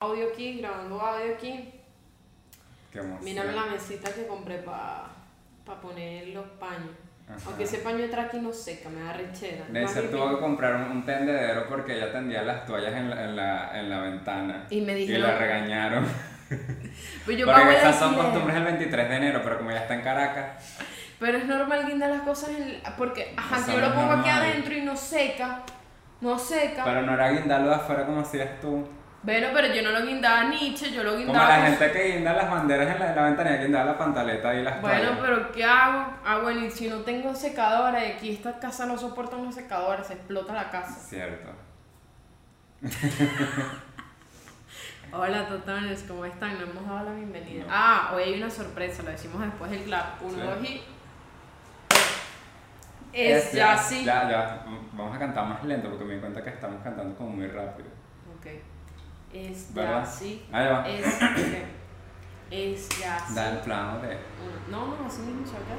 audio aquí, grabando audio aquí. Qué. Mírame la mesita que compré para poner los paños. Ajá. Aunque ese paño de aquí no seca, me da rechera. Más tuvo que comprar un, un tendedero porque ella tendía las toallas en la, en la, en la ventana. Y me dijeron- la regañaron. Pues yo porque esas son costumbres el 23 de enero, pero como ya está en Caracas, Pero es normal guindar las cosas en- porque, ajá, Eso yo lo pongo aquí normal. adentro y no seca, no seca. pero no era guindarlo de afuera como hacías tú. Bueno, pero yo no lo guindaba Nietzsche, yo lo Como guindaba. la con- gente que guinda las banderas en la, en la ventana y guinda la pantaleta y las Bueno, toallas. pero ¿qué hago? Ah, bueno, y si no tengo secadora y aquí esta casa no soporta una secadora, se explota la casa. Cierto. Hola, totones, ¿cómo están? No hemos dado la bienvenida. No. Ah, hoy hay una sorpresa, lo decimos después del clap. Uno, Sí. dos y. Es ya sí. Ya, ya. Vamos a cantar más lento porque me di cuenta que estamos cantando como muy rápido. Ok. Es ¿Verdad? ya sí. Ahí va. Es. ok. Es ya sí. Da el plano de. No, no, así mismo se acá.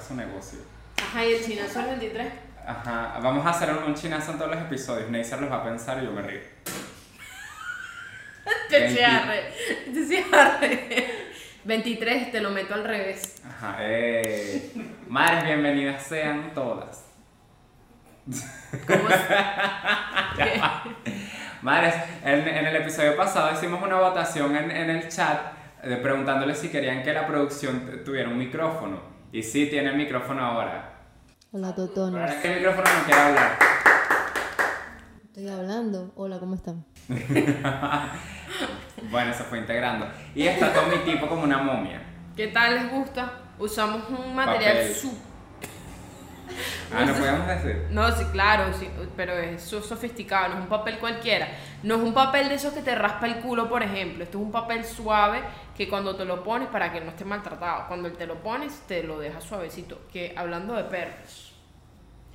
Su negocio. Ajá, y el chinazo es 23. Ajá, vamos a hacer un, chinazo en todos los episodios. Neisser los va a pensar y yo me río. Te 20. cierre. Te cierre. 23, te lo meto al revés. Ajá, eh. Madres, bienvenidas sean todas. ¿Cómo. Madres, en, en el episodio pasado hicimos una votación en, en el chat eh, preguntándole si querían que la producción tuviera un micrófono. Y sí, tiene el micrófono ahora. Hola Totones. ahora que el micrófono no quiere hablar. Estoy hablando. Hola, ¿cómo están? Bueno, se fue integrando. Y está todo mi tipo como una momia. ¿Qué tal les gusta? Usamos un material Papel. Ah, no podemos decir. No, sí, claro, sí, pero es so- sofisticado, no es un papel cualquiera. No es un papel de esos que te raspa el culo, por ejemplo. Esto es un papel suave que cuando te lo pones, para que no esté maltratado, cuando te lo pones, te lo deja suavecito. Que hablando de perros,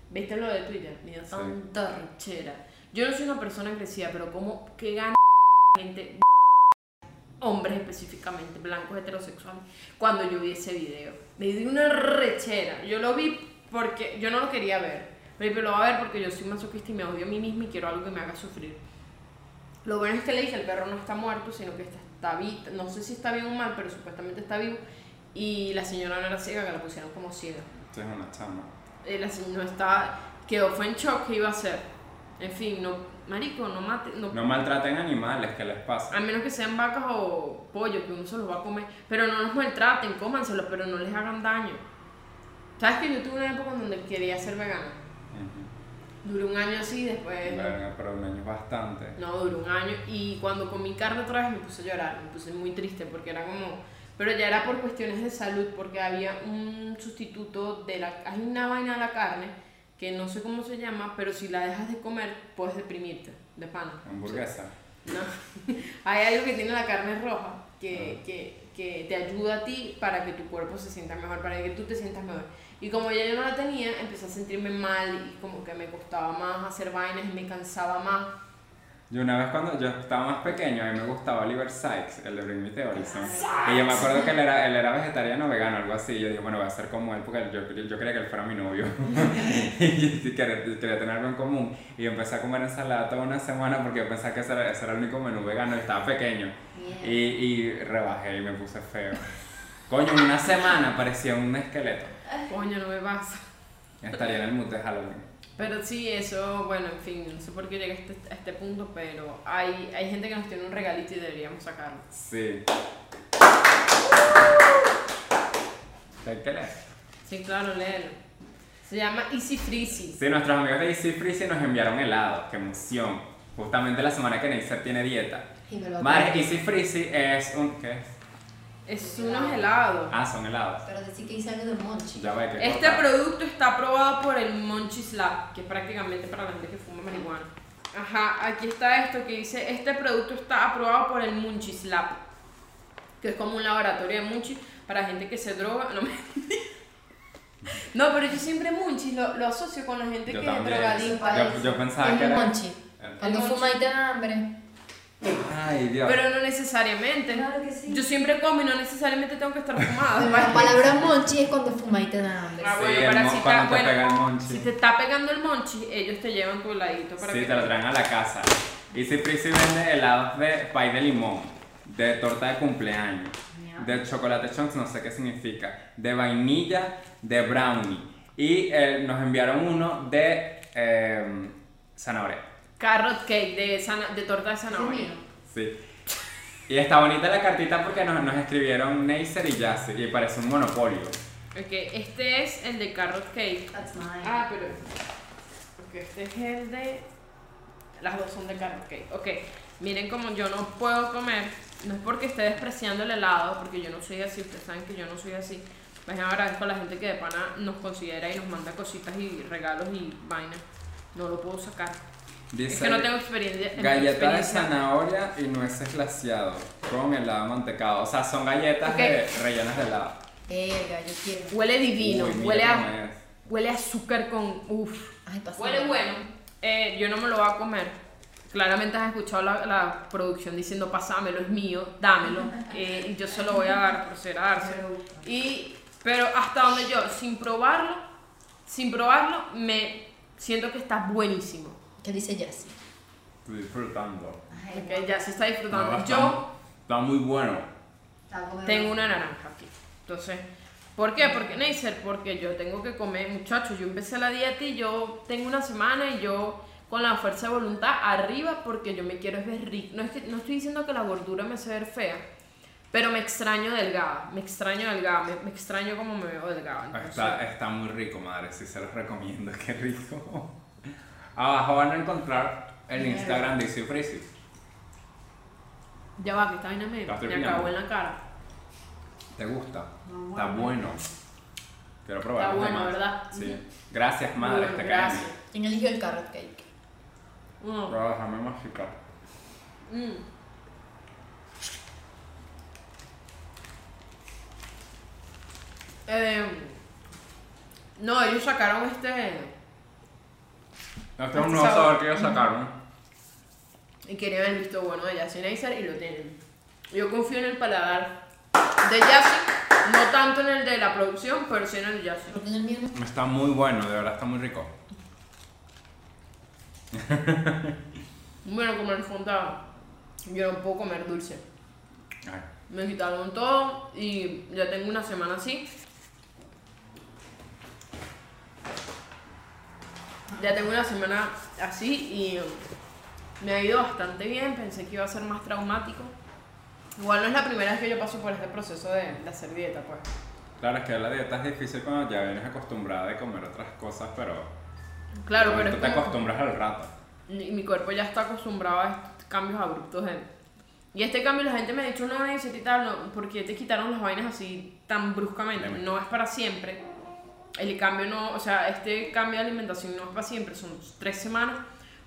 ¿viste lo de Twitter? Sí. tanta rechera. Yo no soy una persona agresiva, pero como que gana gente, hombres específicamente, blancos heterosexuales, cuando yo vi ese video. Me dio una rechera. Yo lo vi porque yo no lo quería ver. Pero lo voy a ver porque yo soy masoquista y me odio a mí misma y quiero algo que me haga sufrir. Lo bueno es que le dije, el perro no está muerto, sino que está, está vivo. No sé si está bien o mal, pero supuestamente está vivo. Y la señora no era ciega, que la pusieron como ciega. Esto es una chama. Eh, la señora no estaba, quedó, fue en shock, ¿qué iba a hacer? En fin, no, marico, no mate, no, No maltraten animales, ¿qué les pasa? a menos que sean vacas o pollo, que uno se los va a comer. Pero no los maltraten, cómanselos, pero no les hagan daño. ¿Sabes que yo tuve una época en donde quería ser vegana? Ujú. Duré un año así, después... Verga, pero un año bastante. No, duró un año y cuando comí carne otra vez me puse a llorar, me puse muy triste porque era como... Pero ya era por cuestiones de salud, porque había un sustituto de la... Hay una vaina de la carne que no sé cómo se llama, pero si la dejas de comer puedes deprimirte, de pana. Hamburguesa. No. Hay algo que tiene la carne roja que, que, que te ayuda a ti para que tu cuerpo se sienta mejor, para que tú te sientas mejor. Y como ya yo no la tenía, empecé a sentirme mal y como que me costaba más hacer vainas y me cansaba más. Yo una vez cuando yo estaba más pequeño, a mí me gustaba Oliver Sykes, el de Bring Me the Horizon. Y yo me acuerdo que él era, él era vegetariano o vegano, algo así. Y yo dije, bueno, voy a ser como él porque yo, yo quería que él fuera mi novio. y yo quería, quería tener algo en común. Y yo empecé a comer ensalada toda una semana porque yo pensaba que ese era, ese era el único menú vegano estaba pequeño. Y, y rebajé y me puse feo. Coño, en una semana parecía un esqueleto. Coño, no me pasa. Estaría en el mute de Halloween. Pero sí, eso, bueno, en fin, no sé por qué llegué a este, a este punto, pero hay, hay gente que nos tiene un regalito y deberíamos sacarlo. Sí. ¿Hay que leer? Sí, claro, léelo. Se llama Easy Freezy. Sí, nuestros amigos de Easy Freezy nos enviaron helado, qué emoción. Justamente la semana que Neisser tiene dieta. Y me lo acabo. Easy Freezy es un. ¿Qué es? Es unos helados. Ah, son helados. Pero decir que hice algo de Monchi. Ya que Este corta. producto está aprobado por el Monchis Lab, que es prácticamente para la gente que fuma marihuana. Ajá, aquí está esto que dice, este producto está aprobado por el Munchies Lab, que es como un laboratorio de Munchies para gente que se droga. No, me... no pero yo siempre Munchies lo, lo asocio con la gente Yo que es drogadicta. Yo, yo pensaba Es que era. monchi. Cuando monchi. fuma y te da hambre. Ay, Dios. Pero no necesariamente. Claro que sí. Yo siempre como y no necesariamente tengo que estar fumada. La palabra monchi es cuando fuma y te da hambre. Ah, bueno, para si está, te pega el bueno, monchi. si te está pegando el monchi, ellos te llevan tu heladito para Sí, que te lo traen a la casa. Easy Prissy vende helados de pay de limón, de torta de cumpleaños, de chocolate chunks, no sé qué significa, de vainilla, de brownie. Y eh, nos enviaron uno de eh, zanahoria. Carrot cake de, zana- de torta de zanahoria. Sí. Y está bonita la cartita porque nos, nos escribieron Neisser y Jassy y parece un monopolio. Ok, este es el de carrot cake. That's mine. Ah, pero. Porque este es el de. Las dos son de carrot cake. Ok, miren como yo no puedo comer. No es porque esté despreciando el helado, porque yo no soy así. Ustedes saben que yo no soy así. Pues agradezco a la gente que de pana nos considera y nos manda cositas y regalos y vainas. No lo puedo sacar. Dice es que no tengo experiencia. Galleta de zanahoria y nueces glaciado con helado mantecado. O sea, son galletas Ok. de, rellenas de helado. Verga, yo quiero. Huele divino. Uy, huele, a, huele a azúcar con. Uff. Ay. Huele bueno. Eh, yo no me lo voy a comer. Claramente has escuchado la, la producción diciendo pasámelo, es mío, dámelo. Eh, y yo se lo voy a dar por ser a dárselo. Y, pero hasta donde yo, sin probarlo, sin probarlo, me siento que está buenísimo. ¿Qué dice Jessie? Estoy disfrutando. Ok, ya se está disfrutando. No, yo está, está muy bueno. tengo una naranja aquí. Entonces, ¿por qué? Porque Neisser, porque yo tengo que comer, muchachos, yo empecé la dieta y yo tengo una semana y yo con la fuerza de voluntad arriba porque yo me quiero es ver rico. No, es que, no estoy diciendo que la gordura me hace ver fea, pero me extraño delgada, me extraño delgada, me, me extraño como me veo delgada. entonces- Está, está muy rico, madre. Sí, se los recomiendo. Qué rico. Abajo van a encontrar el Instagram de Easy Prissy. Ya va, que esta vaina me, me acabó en la cara. ¿Te gusta? Está bueno. Quiero probarlo. Está bueno, más. ¿verdad? Sí. Gracias, madre. Bueno, te gracias. ¿Quién eligió el carrot cake? Mm, Pero déjame masticar. mm. Eh, no, ellos sacaron este Este es un nuevo sabor que ellos sacaron. y querían el visto bueno de Yassi Neisser y lo tienen. Yo confío en el paladar de Yassi, no tanto en el de la producción, pero sí en el de Yassi. Porque en el mío no. Está muy bueno, de verdad está muy rico. Bueno, como les contaba, yo no puedo comer dulce. Ay. Me quitaron todo y ya tengo una semana así. Ya tengo una semana así y me ha ido bastante bien. Pensé que iba a ser más traumático. Igual no es la primera vez que yo paso por este proceso de, de hacer dieta, pues. Claro, es que la dieta es difícil cuando ya vienes acostumbrada de comer otras cosas, pero. Claro, pero tú te como- acostumbras al rato. y mi cuerpo ya está acostumbrado a estos cambios abruptos de... Y este cambio la gente me ha dicho, no, dice y tal, no, ¿por qué te quitaron las vainas así tan bruscamente? No es para siempre. El cambio no, o sea, este cambio de alimentación no es para siempre, son tres semanas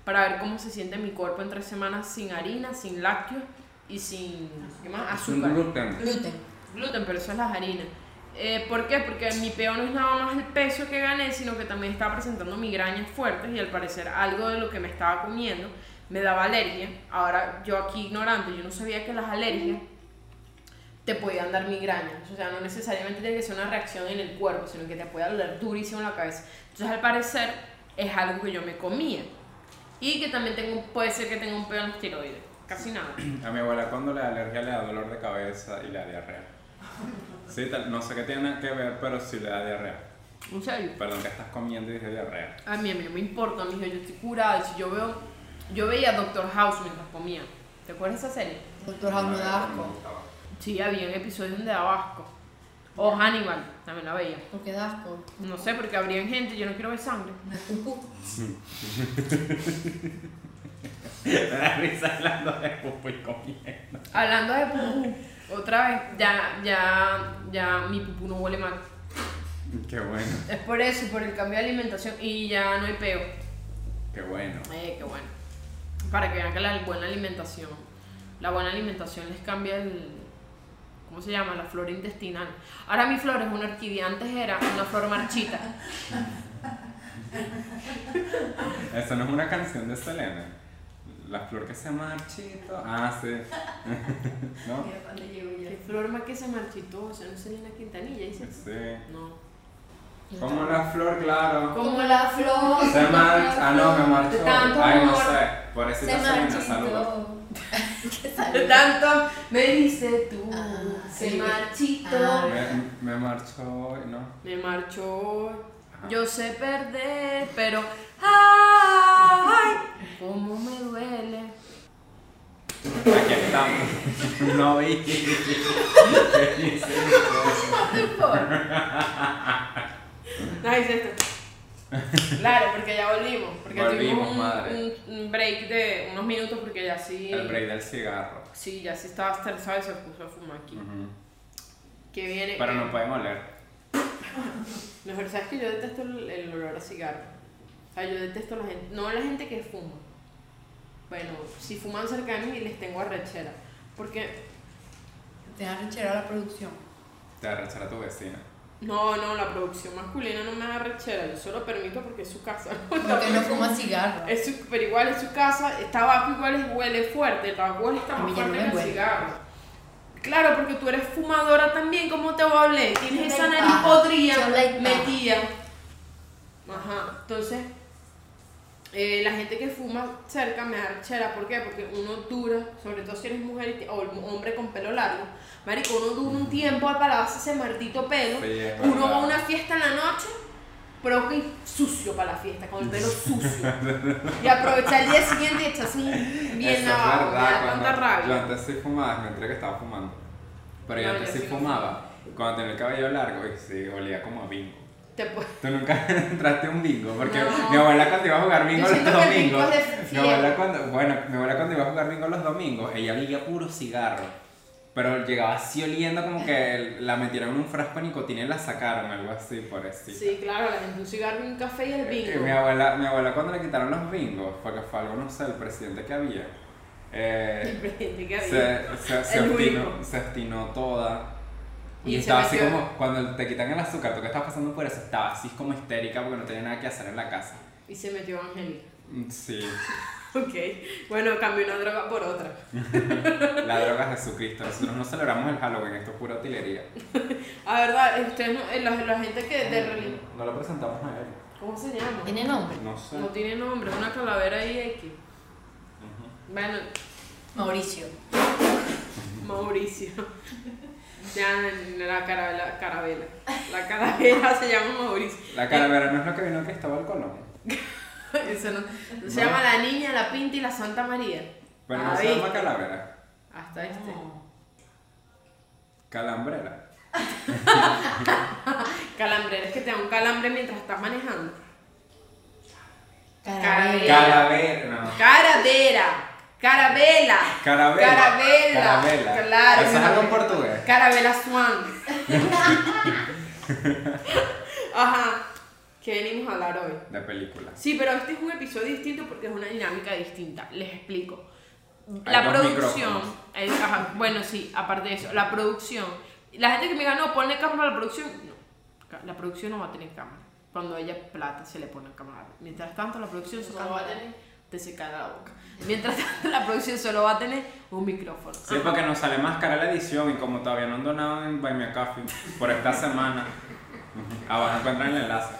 para ver cómo se siente mi cuerpo en tres semanas sin harina, sin lácteos y sin ¿qué más? Sin azúcar. gluten. Gluten. Gluten, pero eso es las harinas. Eh, ¿Por qué? Porque mi peo no es nada más el peso que gané, sino que también estaba presentando migrañas fuertes y al parecer algo de lo que me estaba comiendo me daba alergia. Ahora yo aquí ignorante, yo no sabía que las alergias te podían dar migrañas. O sea, no necesariamente tiene que ser una reacción en el cuerpo, sino que te puede doler durísimo la cabeza. Entonces al parecer es algo que yo me comía. Y que también tengo, puede ser que tenga un peo en los tiroides. Casi nada. A mi abuela cuando le da alergia le da dolor de cabeza y le da diarrea. Sí, tal- no sé qué tiene que ver, pero sí le da diarrea. ¿En serio? Perdón que estás comiendo y dice diarrea. A mí, a mí no me importa, mijo, yo estoy curada. Y si yo veo, yo veía Doctor House mientras comía. ¿Te acuerdas de esa serie? Doctor House no da asco. Sí, había episodios donde daba asco. O Hannibal, también la veía. ¿Por qué da asco? No sé, porque habrían gente, yo no quiero ver sangre. Pupú. Da risa hablando de pupo y comiendo. Hablando de pupú, otra vez, ya, ya, ya mi pupú no huele mal. Qué bueno, Es por eso, por el cambio de alimentación y ya no hay peo. qué bueno. Eh, qué bueno. Para que vean que la buena alimentación, la buena alimentación les cambia el, ¿cómo se llama? La flora intestinal. Ahora mi flor es una orquídea, antes era una flor marchita. Eso no es una canción de Selena. La flor que se marchito. Ah, sí. ¿No? ¿Qué flor más que se marchitó? O sea, no sería una quintanilla, dice. Sí. No. Como la flor, claro. Como la flor. Se marcha. Ah, no, me marchó. Ay, no sé. Por eso Se Selena, marchitó. ¿Qué De tanto me dice tú, Ah, se sí. marchito. Ah. Me, me marchó, ¿no? Me marchó. Ajá. Yo sé perder, pero ay, cómo me duele. Aquí estamos. No vi. ¿Qué dice No hice esto. Claro, porque ya volvimos. Porque Volvimos, tuvimos un, madre. un- un break de unos minutos porque ya sí. El break del cigarro. Sí, ya sí estaba estresado y se puso a fumar aquí. Ujú. Que viene. Pero que- no pueden oler. Mejor, sabes que yo detesto el, el olor a cigarro. O sea, yo detesto a la gente. No a la gente que fuma. Bueno, si fuman cerca de mí les tengo arrechera. Porque. Te han rechazado la producción. Te va a rechazar a tu vecina. No, no, la producción masculina no me da arrechera. Yo solo permito porque es su casa. Porque no fuma cigarro. Es su- pero igual es su casa, el tabaco igual es- huele fuerte, el tabaco está más no fuerte me que el cigarro. Claro, porque tú eres fumadora también, ¿cómo te voy a oler? Tienes esa nariz podrida, metida. Ajá, entonces, eh, la gente que fuma cerca me da arrechera, ¿por qué? Porque uno dura, sobre todo si eres mujer o hombre con pelo largo, marico, uno dura un tiempo para lavarse ese maldito pelo, es uno va a una fiesta en la noche, pero que sucio para la fiesta, con el pelo sucio. y aprovechar el día siguiente y echarse un bien lavado. Me da Yo antes sí fumaba, me enteré que estaba fumando. Pero yo No, antes yo sí fumaba. Cuando tenía el cabello largo, y sí, olía como a bingo. Te Tú nunca entraste a un bingo, porque No. mi abuela cuando iba a jugar bingo Yo los domingos. Mi abuela cuando, bueno, mi abuela cuando iba a jugar bingo los domingos, ella olía puro cigarro. Pero llegaba así oliendo como que la metieron en un frasco de nicotina y la sacaron, algo así, por así. Sí, claro, la gente un cigarro y un café y el Mi bingo. abuela, mi abuela cuando le quitaron los bingos, fue que fue algo, no sé, el presidente que había. eh, El presidente que había. se, se, se, obstinó, se obstinó toda. Y, estaba así como, cuando te quitan el azúcar, tú que estabas pasando por eso, estaba así como histérica porque no tenía nada que hacer en la casa. Y se metió Angélica. Mm, Sí, Ok. Bueno, cambió una droga por otra. la droga es Jesucristo. Nosotros no celebramos el Halloween, esto es pura utilería. Ah, verdad, ustedes no, eh, la, la gente que de religión. No lo presentamos a él. ¿Cómo se llama? ¿Tiene nombre? No sé. No tiene nombre, es una calavera ahí X. Ujú. Bueno, Mauricio. Mauricio. Ya la carabela, carabela. La calavera se llama Mauricio. La calavera no es lo que vino Cristóbal Colón. Eso no- Se No. llama la niña, la pinta y la Santa María. Pero no Ah, se llama calavera. Hasta este. Calambrera. Calambrera es que te da un calambre mientras estás manejando. Carabela. Calavera, no. Caradera. Carabela. Carabela. Carabela. Carabela. Claro. Eso es algo en portugués. Carabela Swan. Ajá. ¿Qué venimos a hablar hoy? De película. Sí, pero este es un episodio distinto porque es una dinámica distinta. Les explico. Hay La producción, eh, ajá, bueno, sí, aparte de eso, la producción. La gente que me diga, no, ponle cámara a la producción, no. La producción no va a tener cámara. Cuando ella plata se le pone cámara. Mientras tanto, la producción solo va a tener. Te se cae la boca. Mientras tanto, la producción solo va a tener un micrófono. Sí, porque nos sale más cara la edición y como todavía no han donado en Buy Me a Coffee por esta semana, abajo encuentran el enlace.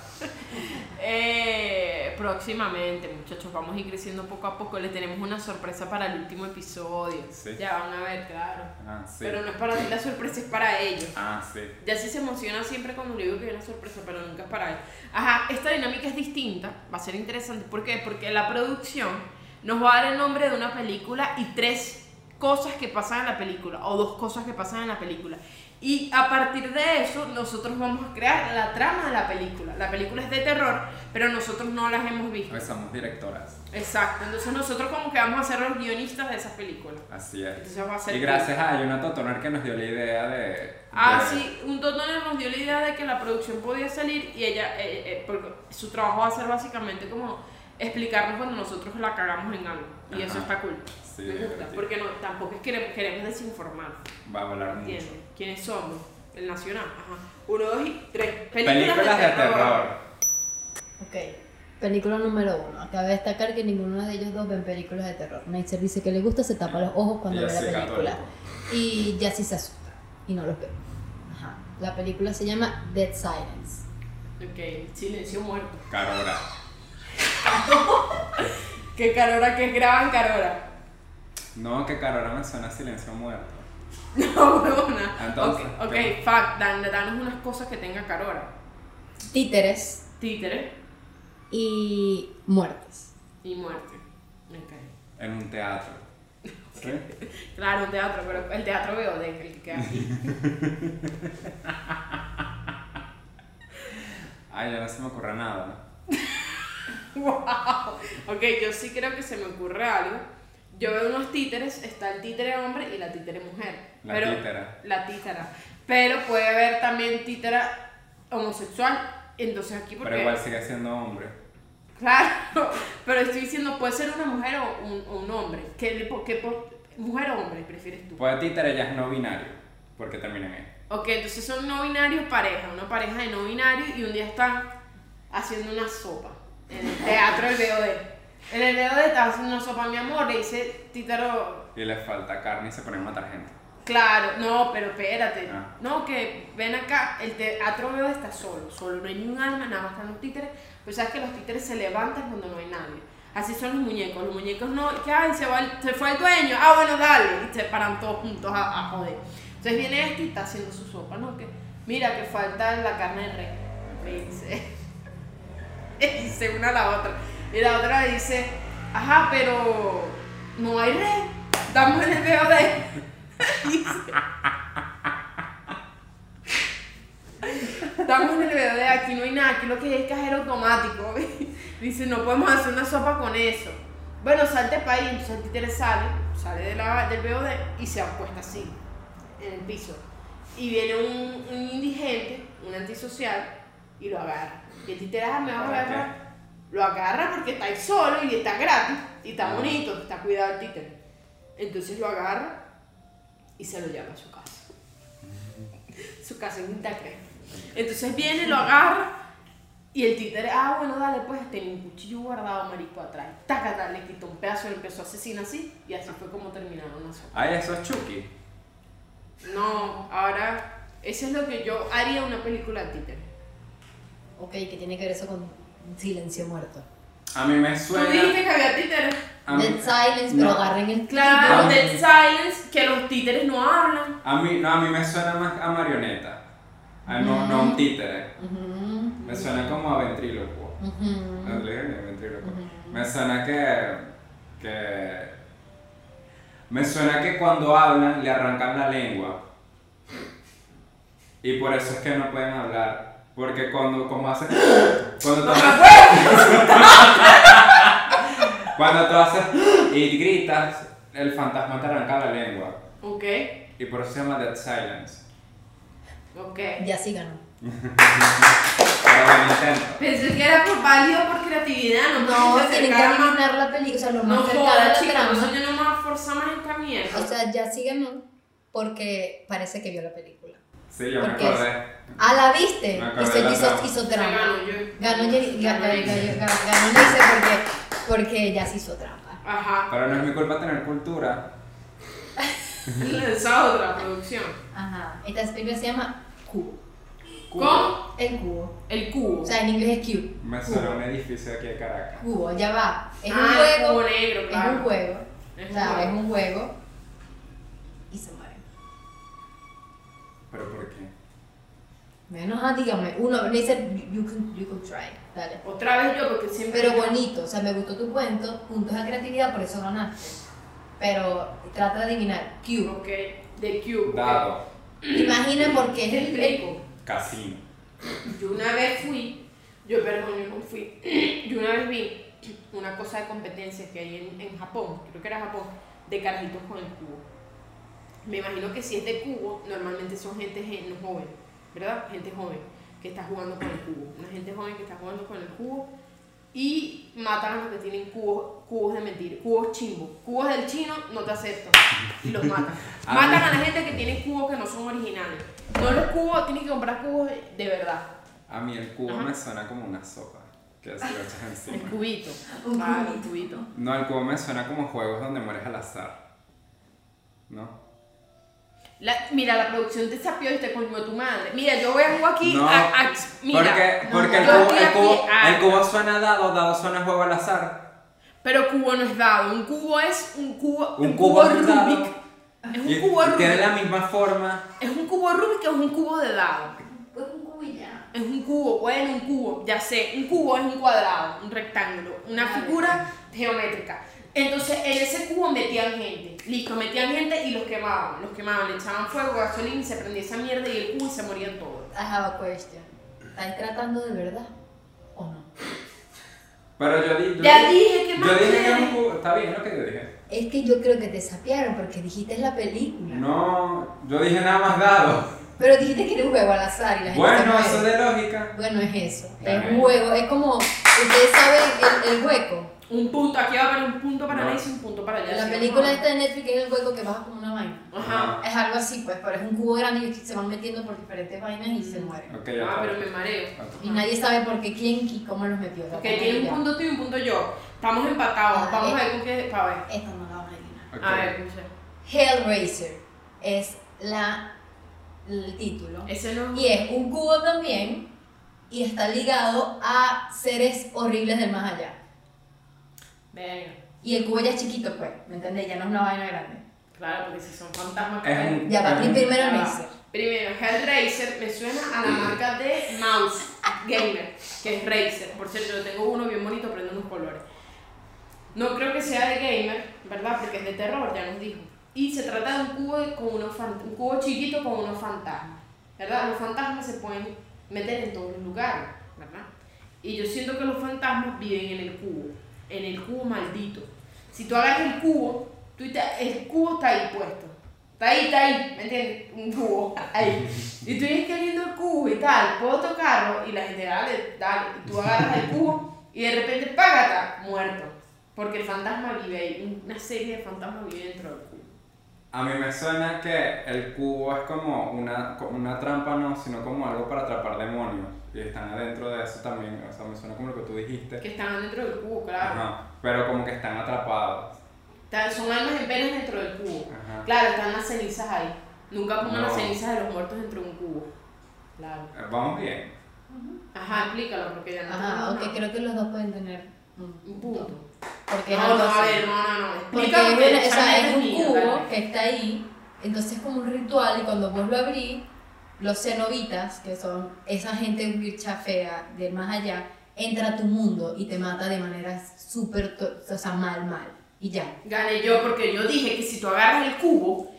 Eh, próximamente, muchachos, vamos a ir creciendo poco a poco. Les tenemos una sorpresa para el último episodio. Sí. Ya van a ver, claro. Ah, sí. Pero no es para ti, la sorpresa es para ellos. Ah, sí. Ya sí se emociona siempre cuando le digo que hay una sorpresa, pero nunca es para él. Ajá, esta dinámica es distinta, va a ser interesante. ¿Por qué? Porque la producción nos va a dar el nombre de una película y tres cosas que pasan en la película, o dos cosas que pasan en la película. Y a partir de eso, nosotros vamos a crear la trama de la película. La película es de terror, pero nosotros no las hemos visto. Hoy somos directoras. Exacto, entonces nosotros como que vamos a ser los guionistas de esas películas. Así es. Entonces a Y gracias a Ayuna Totoner que nos dio la idea de. Ah, de- sí, un Totoner nos dio la idea de que la producción podía salir y ella, eh, eh, porque su trabajo va a ser básicamente como explicarnos cuando nosotros la cagamos en algo. Y eso está cool. Sí, Me gusta, porque no, tampoco es que queremos, queremos desinformar. Va a mucho. ¿Entiendes? ¿Quiénes somos? El Nacional. Ajá. Uno, dos y tres. Películas de terror. Ok. Película número uno. Cabe destacar que ninguno de ellos dos ven películas de terror. Neitzer dice que le gusta, se tapa los ojos cuando ve la película. católico. Y ya sí se asusta. Y no los ve. Ajá. La película se llama Dead Silence. Ok, silencio muerto. Carora. ¿Qué Carora que graban Carora? No, que Carora me suena a silencio muerto. No, huevona. Entonces, ok, ok, ¿qué? fact, dan, danos unas cosas que tenga Carora. Títeres Títere y muertes. y muerte. Ok. En un teatro. ¿Sí? Claro, un teatro, pero el teatro veo de que el que queda aquí. Ay, ya no se me ocurre nada. wow. Ok, yo sí creo que se me ocurre algo. Yo veo unos títeres, está el títere hombre y la títere mujer. La pero, títera. La títera. Pero puede haber también títera homosexual. Entonces aquí porque... Pero igual sigue siendo hombre. Claro, pero estoy diciendo, puede ser una mujer o un, o un hombre. ¿Qué, qué ¿Mujer o hombre prefieres tú? Pues títere ya es no binario. Porque termina en E. Ok, entonces son no binarios pareja, una pareja de no binarios y un día están haciendo una sopa en el teatro del BOD. En el BOD están haciendo una sopa, mi amor, le dice Títaro, Y le falta carne y se pone a matar gente. claro, no, pero espérate, Ah. no, que ven acá, el teatro BOD está solo, solo, no hay ni un alma, nada más están los títeres, pero sabes que los títeres se levantan cuando no hay nadie. Así son los muñecos, los muñecos no, que ay, se, va el- se fue el dueño, ah, bueno, dale, y se paran todos juntos a, a joder. Entonces viene este y está haciendo su sopa, ¿no? Que mira que falta la carne de rey. Le dice. Dice una a la otra. Y la otra dice, ajá, pero no hay rey. Damos el BOD. Dice. Estamos en el BOD, aquí no hay nada, aquí lo que hay es cajero automático. Dice, no podemos hacer una sopa con eso. Bueno, salte para ahí, entonces el títere sale, sale de la, del BOD y se apuesta así, en el piso. Y viene un indigente, un antisocial, y lo agarra. Y el títere, ah, me vas a ¿Para agarrar. Lo agarra porque está ahí solo y está gratis, y está Ah. bonito, está cuidado el títere. Entonces lo agarra y se lo lleva a su casa. Su casa en Itacre. Entonces viene, lo agarra y el títere, ah, bueno, dale, pues tenía un cuchillo guardado, marico, atrás. Tacata, le quitó un pedazo, le empezó a asesinar así y así fue como terminaron la sopa. Ay, eso es Chucky. No, ahora, eso es lo que yo haría una película títere. Ok, que tiene que ver eso con silencio muerto. A mí me Tú suena. dijiste que había títeres. mí- Dead Silence, pero no. agarren el Claro. Dead Silence, que los títeres no hablan. A mí, no, a mí me suena más a marioneta. A no, no a un títere. Me suena como a. No, ventrílocuo. Me suena que. que. Me suena que cuando hablan le arrancan la lengua. Y por eso es que no pueden hablar. Porque cuando como hacen. Cuando tú haces. cuando tú haces y gritas, el fantasma te arranca la lengua. Ok, Y por eso se llama Dead Silence. ok. Ya sí ganó. Pensé que era por válido por creatividad, no No, tienen que adivinar la película, o sea, lo No más cercano a jodas, la chicos, trama. eso yo no me voy a forzar más esta mierda. O sea, ya sí ganó porque parece que vio la película. Sí, yo me Porque es- acordé. Ah, la viste. Me acordé Hizo, hizo, hizo Se trampa. ganó yo. Ganó Jenny- ga- Ganó ga- Jenny. porque, porque ella sí hizo trampa. Ajá. Pero no es mi culpa tener cultura. Esa otra producción. Ajá. Esta película se llama Cubo. ¿Cómo? El cubo. El cubo. O sea, en inglés es cube. Me Cubo. suena un edificio aquí de Caracas. Cubo, ya va. Es Ah, un juego. cubo negro, Es claro. un juego. Es o un sea, juego. es un juego. ¿Pero por qué? Menos, ah, dígame. Uno, le dice, you can, you can try. Dale. Otra vez yo, porque siempre. Pero bonito, o sea, me gustó tu cuento, puntos de creatividad, por eso ganaste. Pero trata de adivinar. Cube. Ok, de cube. ok. Dado. Imagina por qué es el, explico. Casino. Yo una vez fui, yo perdón, yo no fui, yo una vez vi una cosa de competencias que hay en, en Japón, creo que era Japón, de carajitos con el cubo. Me imagino que si es de cubo, normalmente son gente gen- joven, ¿verdad? Gente joven que está jugando con el cubo. Una gente joven que está jugando con el cubo y matan a los que tienen cubos, cubos de mentira, cubos chimbo, cubos del chino, no te acepto. Y los matan. Ah, Matan a la gente que tiene cubos que no son originales. No los cubos, tienes que comprar cubos de verdad. A mí el cubo Ajá. me suena como una sopa que se lo echas El encima. cubito. Un Claro, cubito. el cubito. No, el cubo me suena como juegos donde mueres al azar. ¿No? La- mira, la producción te sapió y te coño de tu madre. Mira, yo vengo aquí No, a, a- Mira, porque porque el, cubo, estoy el, cubo, a- el cubo suena dado, dado suena juego al azar. Pero cubo no es dado. Un cubo es un cubo. Un Un, cubo cubo, es un dado. Rubik. Es un Y, cubo y tiene Rubik. la misma forma. Es un cubo Rubik que es un cubo de dado. Pues un cubo y ya. Es un cubo, bueno, un cubo, ya sé, un cubo es un cuadrado, un rectángulo, una figura geométrica. Entonces en ese cubo metían gente, listo, metían gente y los quemaban, los quemaban, le echaban fuego, gasolina y se prendía esa mierda y el cubo y se morían todos. I have a question. ¿Estás tratando de verdad o no? Pero yo, di- yo Ya di- dije que Yo más dije que un cubo. Está bien lo que yo dije. Es que yo creo que te sapearon porque dijiste la película. No, yo dije nada más dado. Pero dijiste que era un juego al azar y la gente Bueno, eso de lógica. Bueno, es eso. Es un juego. Es como. Ustedes saben el, el hueco. Un punto, aquí va a haber un punto para. Nancy y un punto para allá. La película esta de Netflix es el hueco que baja como una vaina. Ajá. Es algo así, pues, pero es un cubo grande y se van metiendo por diferentes vainas y se mueren. Ok, ya Ah, pero me mareo. Y nadie sabe por qué, quién y cómo los metió. Ok, tiene un punto tú y un punto yo. Estamos empatados. Ah, Vamos eh. a ver con qué. Para ver. Esta no la van a adivinar. Ok. A ver, escucha. Hellraiser es la, el título. Ese no. Y es un cubo también y está ligado a seres horribles del más allá. Venga. Y el cubo ya es chiquito, pues, ¿me entendés? Ya no es una vaina grande. Claro, porque si son fantasmas. Un- Ya es un- primero el Razer. Primero, Hellraiser me suena a la marca de mouse gamer, que es Razer. Por cierto, yo tengo uno bien bonito, prende unos colores. No creo que sea de gamer, ¿verdad? Porque es de terror, ya nos dijo. Y se trata de un cubo, con unos un cubo chiquito con unos fantasmas, ¿verdad? Los fantasmas se pueden meter en todos los lugares, ¿verdad? Y yo siento que los fantasmas viven en el cubo, en el cubo maldito. Si tú agarras el cubo, tú te- el cubo está ahí puesto. Está ahí, está ahí, ¿me entiendes? Un cubo, ahí. Y tú que lindo el cubo y tal, puedo tocarlo y la gente, dale, dale. Y tú agarras el cubo y de repente, págata, muerto. Porque el fantasma vive ahí, una serie de fantasmas vive dentro del cubo. A mí me suena que el cubo es como una, como una trampa, no, sino como algo para atrapar demonios. Y están adentro de eso también. O sea, me suena como lo que tú dijiste. Que están dentro del cubo, claro. Ajá. Pero como que están atrapados. Están- Son almas en penas dentro del cubo. Ajá. Claro, están las cenizas ahí. Nunca pongan No. las cenizas de los muertos dentro de un cubo. Claro. Eh, Vamos bien. Ajá, explícalo, porque ya no Ajá, ok, creo que los dos pueden tener un Un punto. Porque No, no, a ver, no, no, no. Es, porque o sea, es un cubo que está ahí, entonces es como un ritual y cuando vos lo abrís, los cenobitas, que son esa gente vircha fea del más allá, entra a tu mundo y te mata de manera súper, o sea, mal, mal. Y ya. Gané yo porque yo dije que si tú agarras el cubo,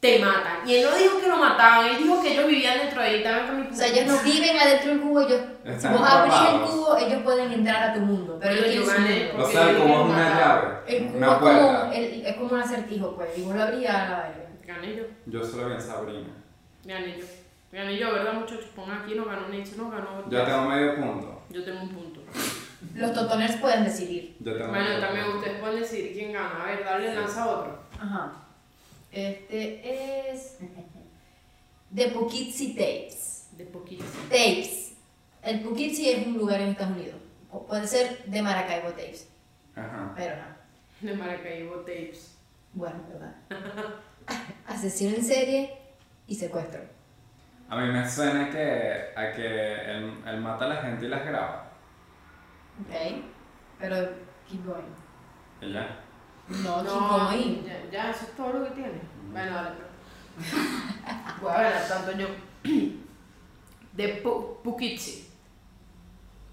te matan. Y él no dijo que lo mataban, él dijo que ellos vivían dentro de ahí. Con mi O sea, ellos no viven adentro del cubo, ellos, si vos abrís el cubo, ellos pueden entrar a tu mundo, pero Pero ellos gané, mundo. O Porque sea, el yo cubo es una llave. El cubo Una es como, el- es como un acertijo, pues, y vos lo abrías a la verga. Gané yo. Yo solo vi en Sabrina. Gané yo. Gané yo, ¿verdad, muchachos? Pongan aquí, no ganó Nietzsche, no ganó. Yo tengo medio punto. Yo tengo un punto. Los totoners pueden decidir. Yo tengo Bueno, también punto. ustedes pueden decidir quién gana. A ver, dale, lanza otro. Ajá. Este es. The Poughkeepsie Tapes. De poquito. Tapes. El Poughkeepsie es un lugar en Estados Unidos. O puede ser de Maracaibo Tapes. Ajá. Pero no. De Maracaibo Tapes. Bueno, ¿verdad? Asesino en serie y secuestro. A mí me suena que, a que él, él mata a la gente y las graba. Ok. Pero keep going. Y ya. No, keep No, going. ya, ya, eso es todo lo que tiene. Bueno, dale, pero. Voy a ver, tanto yo. De Pu- Poughkeepsie.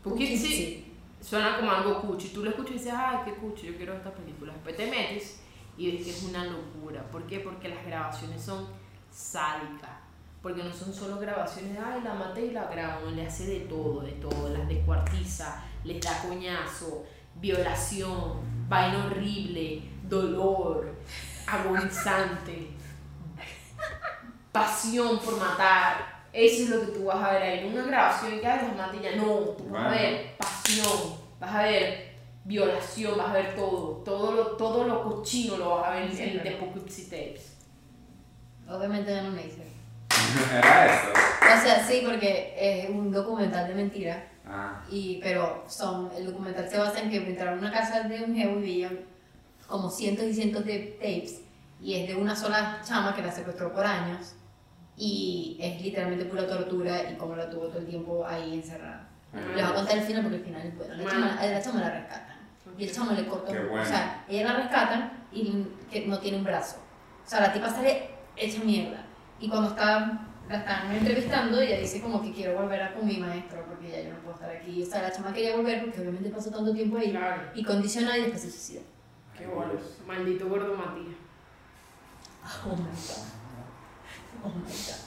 Poughkeepsie suena como algo cuchi. Tú lo escuchas y dices, ay, qué cuchi, yo quiero esta película. Después te metes y ves que es una locura. ¿Por qué? Porque las grabaciones son sádicas. Porque no son solo grabaciones de, ay, la maté y la grabo. No, le hace de todo, de todo. Las descuartiza, les da coñazo, violación, vaina horrible, dolor, agonizante, pasión por matar. Eso es lo que tú vas a ver ahí. No Una grabación que ay, las maté y ya. No, tú vas a ver pasión, vas a ver violación, vas a ver todo, todo lo, todo lo cochino lo vas a ver en, Sí, en claro. The Poughkeepsie Tapes. Obviamente yo no me hice. Era eso. O sea, sí, porque es un documental de mentira. Ah, Y, pero son, el documental se basa en que entraron a una casa de un jevo y veían como cientos y cientos de tapes. Y es de una sola chama que la secuestró por años. Y es literalmente pura tortura y como la tuvo todo el tiempo ahí encerrada. Les voy a contar el final porque el final es bueno. La chama, la chama la rescatan. Y el chamo le cortó. Bueno. O sea, ella la rescatan y que no tiene un brazo. O sea, la tipa sale hecha mierda. Y cuando está, la están entrevistando, ella dice como que quiero volver a con mi maestro porque ya yo no puedo estar aquí. O sea, la chama quería volver porque obviamente pasó tanto tiempo ahí. Claro. Y condiciona y después se suicida. Qué bueno. Maldito gordo Matías. Oh my god. Oh my god.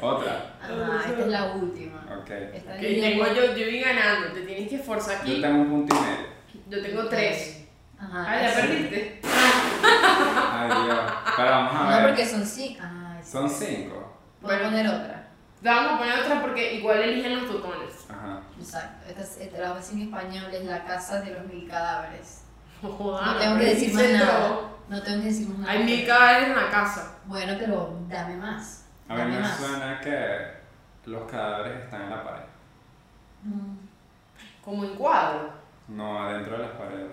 otra. Ajá, esta es la última. Ok. Esta Ok, es tengo yo, yo voy ganando, te tienes que esforzar Yo aquí. tengo un punto y medio. Yo tengo tres. Ajá. Ah, ya perdiste. Ay, Dios. Pero vamos a No, ver. porque son cinco. Ay, sí. Son cinco. Voy a Bueno. poner otra. Vamos a poner otra porque igual eligen los tutones. Ajá. Exacto. Esta, es, esta la voy a decir en español, es la casa de los mil cadáveres. No jodas, No tengo que decir más dice nada. todo. No tengo que decir más nada. Hay mil cadáveres en la casa. Bueno, pero dame más. A mí Dame me más. suena que los cadáveres están en la pared. Mm. Como en cuadro. No, adentro de las paredes.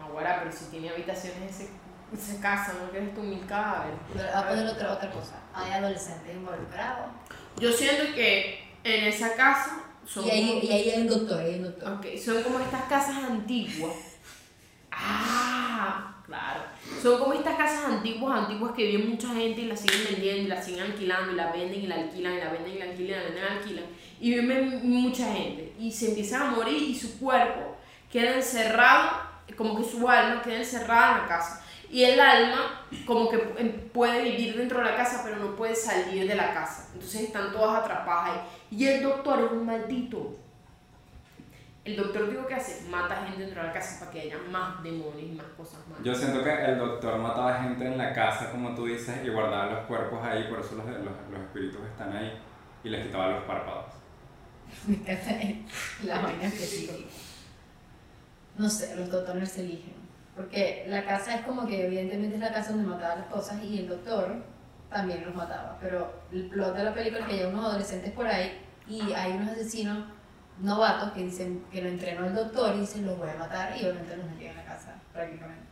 Ahora, pero si tiene habitaciones ese, esa casa, ¿no quieres tú mil cadáveres? Pero a poner otra, otra cosa. Hay adolescentes involucrados. Yo siento que en esa casa son, Y ahí, y ahí hay un doctor, hay un doctor. ok, son como estas casas antiguas. Ah, claro. Son como estas casas antiguas, antiguas que vive mucha gente y las siguen vendiendo, y las siguen alquilando, y la venden y la alquilan, y la venden y la alquilan, y la venden y la alquilan. Y vive mucha gente. Y se empiezan a morir y su cuerpo queda encerrado, como que su alma queda encerrada en la casa. Y el alma como que em, puede vivir dentro de la casa, pero no puede salir de la casa. Entonces están todas atrapadas ahí. Y el doctor es un maldito. El doctor digo que hace, mata gente dentro de la casa para que haya más demonios y más cosas malas. Yo siento que el doctor mataba gente en la casa, como tú dices, y guardaba los cuerpos ahí, por eso los, los, los espíritus están ahí, y les quitaba los párpados. Me encanta la vaina específica. No sé, los doctores se eligen. Porque la casa es como que evidentemente es la casa donde mataban las cosas y el doctor también los mataba. Pero el plot de la película es que hay unos adolescentes por ahí y hay unos asesinos novatos que dicen que lo entrenó el doctor y dicen los voy a matar y obviamente los metían en la casa prácticamente.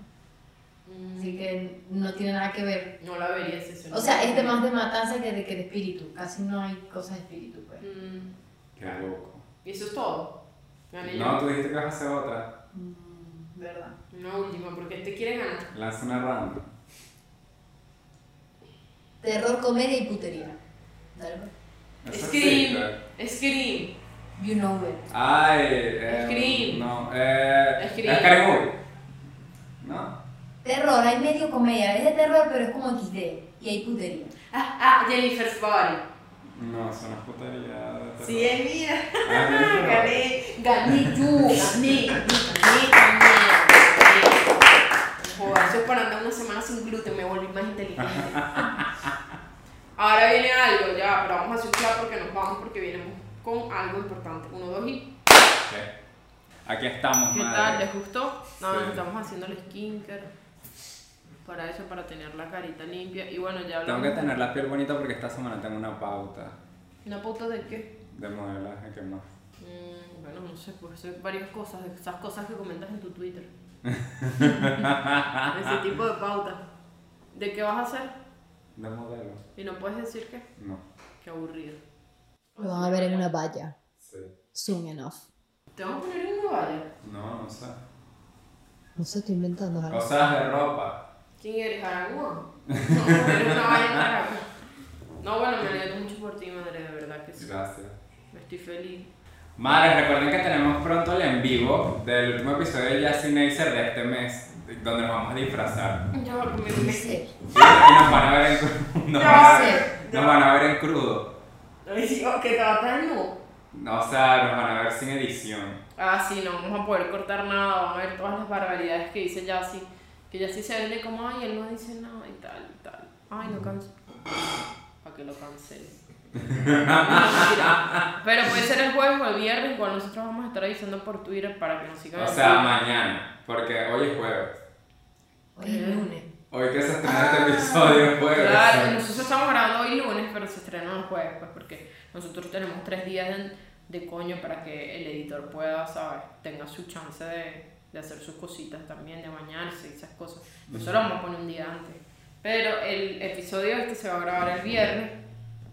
Mm, Así que no tiene nada que ver. No la vería ese O sea, es de más de matanza que de, que de espíritu. Casi no hay cosas de espíritu, pues. Mm, Qué loco. Y eso es todo. No, tú dijiste que vas a hacer otra. Mm, ¿Verdad? Una última, porque te quiere ganar. Lanza una random. Terror, comedia y putería. Dale, pues. Scream. Scream. You know it. Ay, eh, Scream. No, eh. Scream. Movie. No. Terror, hay medio comedia. Es de terror, pero es como XD. Y hay putería. Ah, ah, Jennifer's Body. No, son las puterías. Sí, es mía. Ah, Jennifer. Gané, gané yo, gané, gané, gané. Joder, eso es para andar una semana sin gluten, me volví más inteligente. Ahora viene algo, ya, pero vamos a plan porque nos vamos porque venimos con algo importante. Uno, dos y. Ok. Aquí estamos, ¿Qué madre. tal? ¿Les gustó? No, Sí. estamos haciendo el skincare. Para eso, para tener la carita limpia. Y bueno, ya Tengo hablamos. que tener la piel bonita porque esta semana tengo una pauta ¿Una pauta de qué? de modelaje que más. Mm, bueno, no sé, pues ser varias cosas, esas cosas que comentas en tu Twitter. Ese tipo de pauta. ¿De qué vas a hacer? De modelo. Y no puedes decir qué. No. Qué aburrido. Lo van a ver en una valla. Sí. Soon enough. ¿Te van a poner en una valla? No, no sé. No sé, estoy inventando algo. Cosas de ropa. ¿Quién eres? ¿Aragua? No, eres una. No, bueno, me alegro mucho por ti, madre, de verdad que sí. Gracias. Estoy feliz. Madre, recuerden que tenemos pronto el en vivo del último episodio de Jazzy Nacer de este mes, donde nos vamos a disfrazar. Ya va a comer un Sí. Y nos van a ver en crudo. Nos, van a ver, nos van a ver en crudo. Ay, ¿Que te va a traer no? No, o sea, nos van a ver sin edición. Ah, sí, no vamos a poder cortar nada, vamos a ver todas las barbaridades que dice Yassi. Que Yassi se vende como, ay, él no dice nada y tal y tal. Ay, no cancel. Para que lo cancele. Pero puede ser el jueves o el viernes, igual nosotros vamos a estar avisando por Twitter para que nos sigan. O sea, mañana, porque hoy es jueves. Hoy es lunes. Hoy que se estrena este episodio es jueves. Claro, nosotros estamos grabando hoy lunes, pero se estrena el jueves, pues porque nosotros tenemos tres días de, de coño para que el editor pueda, ¿sabes? Tenga su chance de, de hacer sus cositas también, de bañarse y esas cosas. Nosotros vamos a poner un día antes. Pero el episodio este se va a grabar el viernes,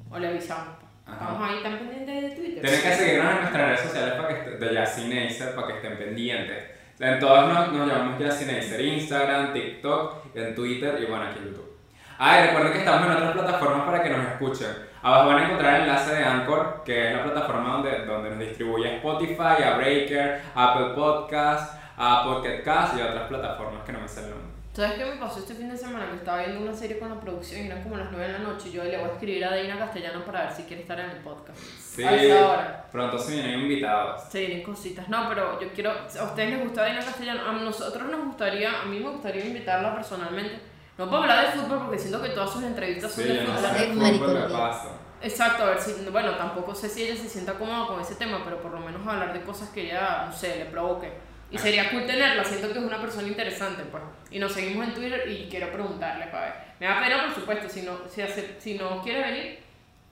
o le avisamos. Ajá. Estamos ahí tan pendientes de Twitter. Tienen que seguirnos en nuestras redes sociales para que est- de para que estén pendientes. En todas nos, nos llamamos Yacinacer, Instagram, TikTok, en Twitter y bueno, aquí en YouTube. Ah, y recuerden que estamos en otras plataformas para que nos escuchen. Abajo van a encontrar el enlace de Anchor, que es la plataforma donde, donde nos distribuye Spotify, a Breaker, Apple Podcasts, a Pocket Cast y a otras plataformas que no me salen. el nombre. ¿Sabes qué me pasó este fin de semana? Que estaba viendo una serie con la producción y eran como las 9 de la noche y yo le voy a escribir a Deina Castellano para ver si quiere estar en el podcast. Sí, A esa hora. pronto se vienen invitados. Se vienen cositas. No, pero yo quiero. ¿A ustedes les gusta Deina Castellano? A nosotros nos gustaría, a mí me gustaría invitarla personalmente. No para hablar de fútbol porque siento que todas sus entrevistas son Sí, de yo no fútbol. sé fútbol paso. Exacto, a ver si. Bueno, tampoco sé si ella se sienta cómoda con ese tema, pero por lo menos hablar de cosas que ella, no sé, le provoque. Y sería cool tenerla, siento que es una persona interesante, pues. Y nos seguimos en Twitter y quiero preguntarle, para ver. Me da pena, por supuesto, si no, si, hace- si no quiere venir,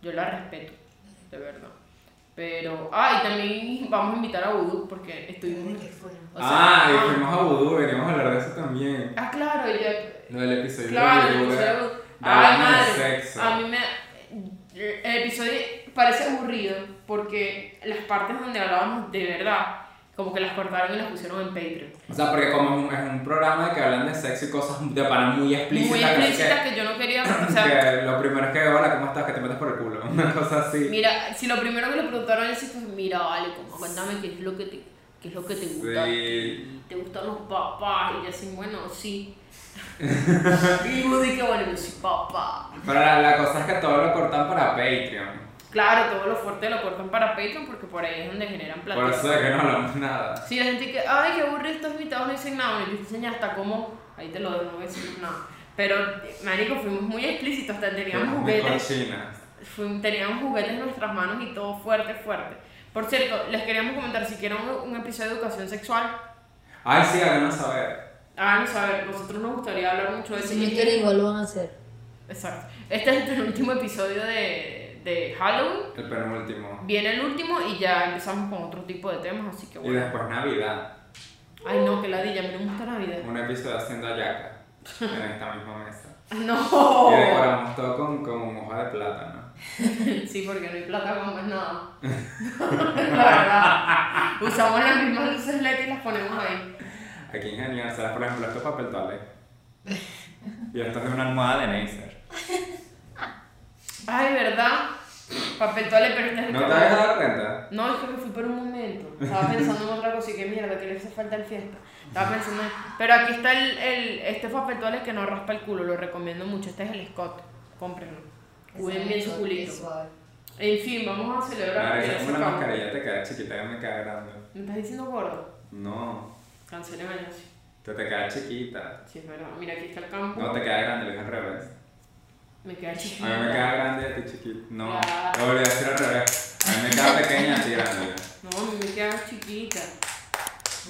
yo la respeto, de verdad. Pero, ah, y también vamos a invitar a Voodoo porque estuvimos. O sea, ah, y fuimos a Voodoo, venimos a hablar de eso también. Ah, claro, ella. Lo del episodio Claro, de el Ay, madre. sexo. A mí me. El episodio parece aburrido porque las partes donde hablábamos de verdad, como que las cortaron y las pusieron en Patreon. O sea, porque como es un, programa que hablan de sexo y cosas de pana muy explícitas. Muy explícitas que yo no quería. O sea, que lo primero es que, hola, ¿cómo estás? Que te metes por el culo. Una cosa así. mira, si lo primero que le preguntaron es, pues, mira, vale, como, cuéntame qué es lo que te, qué es lo que te gusta. Sí. ¿Te gustan los papás? Y yo así, bueno, sí. y yo dije, bueno, yo soy papá. Pero la, la cosa es que todo lo cortan para Patreon. Claro, todo lo fuerte lo cortan para Patreon porque por ahí es donde generan plata. Por eso es que no hablamos nada. Sí, la gente que, ay, qué aburrido estos invitados, no dicen nada, y te enseñan hasta cómo, ahí te lo doy, no voy a decir nada. Pero, marico, fuimos muy explícitos, hasta teníamos Muy juguetes, fuimos- teníamos juguetes en nuestras manos y todo fuerte, fuerte. Por cierto, les queríamos comentar, si quieren un, un episodio de educación sexual, Ay, sí, háganos saber. háganos saber, nosotros nos gustaría hablar mucho de eso. Si no quieren, igual lo van a hacer. Exacto. Este es el último episodio de, de Halloween. El penúltimo. Viene el último y ya empezamos con otro tipo de temas, así que Y bueno. después Navidad. Ay, no, que ladilla, a mí no me gusta Navidad. Un episodio haciendo ayaca. En esta misma mesa. No. Y decoramos todo con, con hoja de plátano. Sí, porque no hay plata con más nada. La verdad. Usamos las mismas luces LED y las ponemos ahí. Aquí ingeniárselas, por ejemplo, esto es papel toalé. Y esto es una almohada de Neisser. Ay, ¿verdad? Papel toalé, pero este es el ¿No te habías dado cuenta? No, es que me fui por un momento. Estaba pensando en otra cosa y que mierda, que le hace falta el fiesta. Estaba pensando en... Pero aquí está el, el, este papel toalé que no raspa el culo, lo recomiendo mucho. Este es el Scott. Cómprenlo. Cuiden bien su culito. En fin, vamos a celebrar. Ya esa es una mascarilla, te queda chiquita y me queda grande. ¿Me estás diciendo gordo? No, Cancelé mañana, sí. te, te queda chiquita. Sí, es verdad. Mira, aquí está el campo. No, te queda grande, lo dije al revés. Me queda A chiquita. mí me queda grande y a ti chiquita. No, lo volví a decir al revés. A mí me queda pequeña y a ti grande. No, a mí me queda chiquita.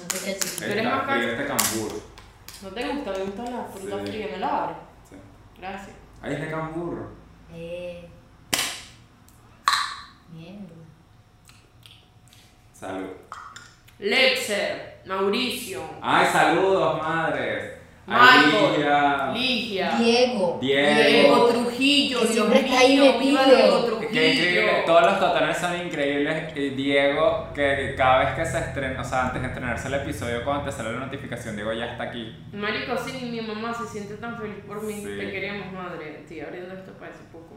No te eres Está más este cambur. ¿No te gusta? ¿Me gusta la fruta Sí. fría? ¿Me la abre? Sí. Gracias. Ahí es de cambur. Eh. Mierda. Salud. Lexer, Mauricio, Ay, saludos, madres. Michael, Ligia. Ligia, Diego. Diego. Diego Trujillo, Que Dios está ahí mío, viva. Diego Trujillo. Qué increíble, todos los totales son increíbles. Y Diego, que cada vez que se estrena, o sea, antes de estrenarse el episodio, cuando te sale la notificación, Diego ya está aquí. Marico, sí, mi mamá se siente tan feliz por mí. Sí. Te queríamos, madre. Estoy abriendo esto para ese poco.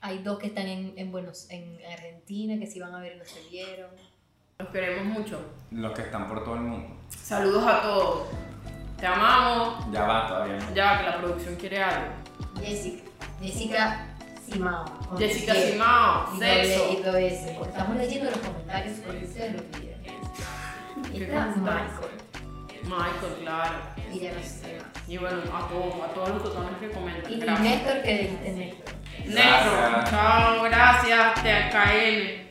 Hay dos que están en, en, Buenos, en Argentina que se iban a ver y no se vieron. Los queremos mucho. Los que están por todo el mundo. Saludos a todos. Te amamos. Ya va todavía. Ya, que la producción quiere algo. Jessica. Jessica Simao. Jessica Y. Simao, Y doble- sexo. y doble S. Porque Estamos leyendo los comentarios porque ustedes lo pidieron. ¿Qué Está? Michael. Michael, claro. Y ya no sé más. Y bueno, a todos, a todos los totones que comentan. Y. Néstor, que dijiste Néstor. Gracias. Chao, gracias, TKL.